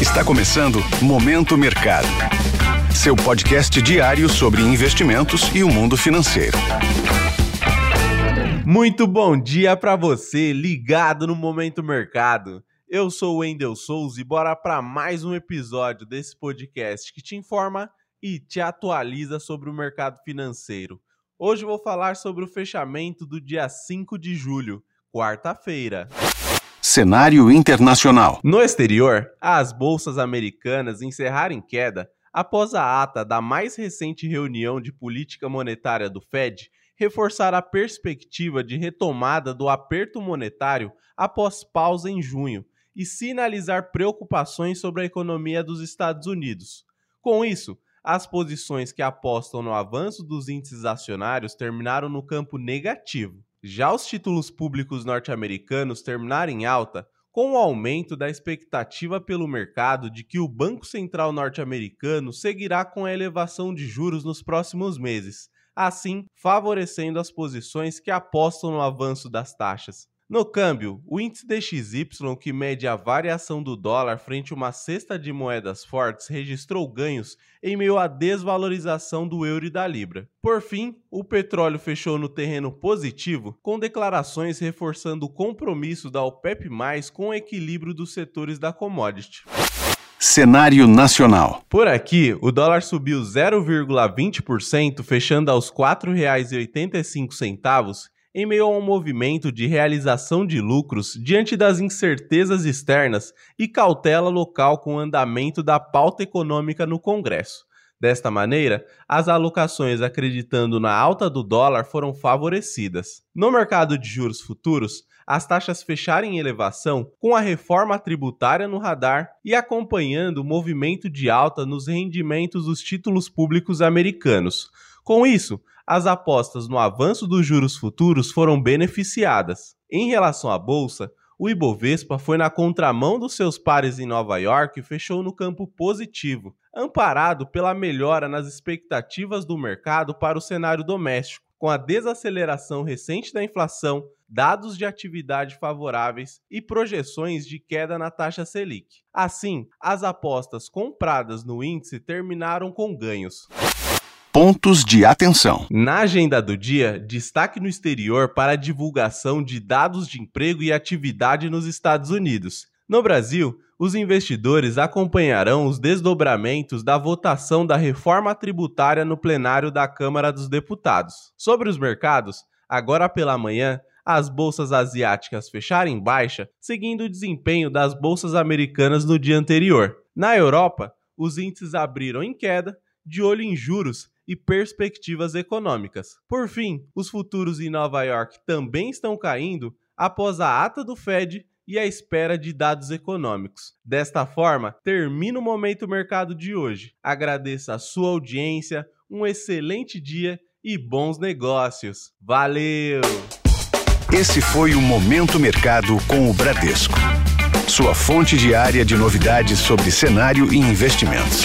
Está começando Momento Mercado. Seu podcast diário sobre investimentos e o mundo financeiro. Muito bom dia para você, ligado no Momento Mercado. Eu sou o Wendel Souza e bora para mais um episódio desse podcast que te informa e te atualiza sobre o mercado financeiro. Hoje vou falar sobre o fechamento do dia 5 de julho, quarta-feira. Cenário internacional. No exterior, as bolsas americanas encerraram em queda após a ata da mais recente reunião de política monetária do Fed reforçar a perspectiva de retomada do aperto monetário após pausa em junho e sinalizar preocupações sobre a economia dos Estados Unidos. Com isso, as posições que apostam no avanço dos índices acionários terminaram no campo negativo. Já os títulos públicos norte-americanos terminaram em alta, com o aumento da expectativa pelo mercado de que o Banco Central norte-americano seguirá com a elevação de juros nos próximos meses, assim favorecendo as posições que apostam no avanço das taxas. No câmbio, o índice DXY, que mede a variação do dólar frente a uma cesta de moedas fortes, registrou ganhos em meio à desvalorização do euro e da libra. Por fim, o petróleo fechou no terreno positivo, com declarações reforçando o compromisso da OPEP+, com o equilíbrio dos setores da commodity. Cenário nacional. Por aqui, o dólar subiu 0,20%, fechando aos R$ 4,85 em meio a um movimento de realização de lucros diante das incertezas externas e cautela local com o andamento da pauta econômica no Congresso. Desta maneira, as alocações acreditando na alta do dólar foram favorecidas. No mercado de juros futuros, as taxas fecharam em elevação com a reforma tributária no radar e acompanhando o movimento de alta nos rendimentos dos títulos públicos americanos. Com isso, as apostas no avanço dos juros futuros foram beneficiadas. Em relação à bolsa, o Ibovespa foi na contramão dos seus pares em Nova York e fechou no campo positivo, amparado pela melhora nas expectativas do mercado para o cenário doméstico, com a desaceleração recente da inflação, dados de atividade favoráveis e projeções de queda na taxa Selic. Assim, as apostas compradas no índice terminaram com ganhos pontos de atenção. Na agenda do dia, destaque no exterior para a divulgação de dados de emprego e atividade nos Estados Unidos. No Brasil, os investidores acompanharão os desdobramentos da votação da reforma tributária no plenário da Câmara dos Deputados. Sobre os mercados, agora pela manhã, as bolsas asiáticas fecharam em baixa, seguindo o desempenho das bolsas americanas no dia anterior. Na Europa, os índices abriram em queda, de olho em juros e perspectivas econômicas. Por fim, os futuros em Nova York também estão caindo após a ata do Fed e a espera de dados econômicos. Desta forma, termina o Momento Mercado de hoje. Agradeço a sua audiência, um excelente dia e bons negócios. Valeu! Esse foi o Momento Mercado com o Bradesco. Sua fonte diária de novidades sobre cenário e investimentos.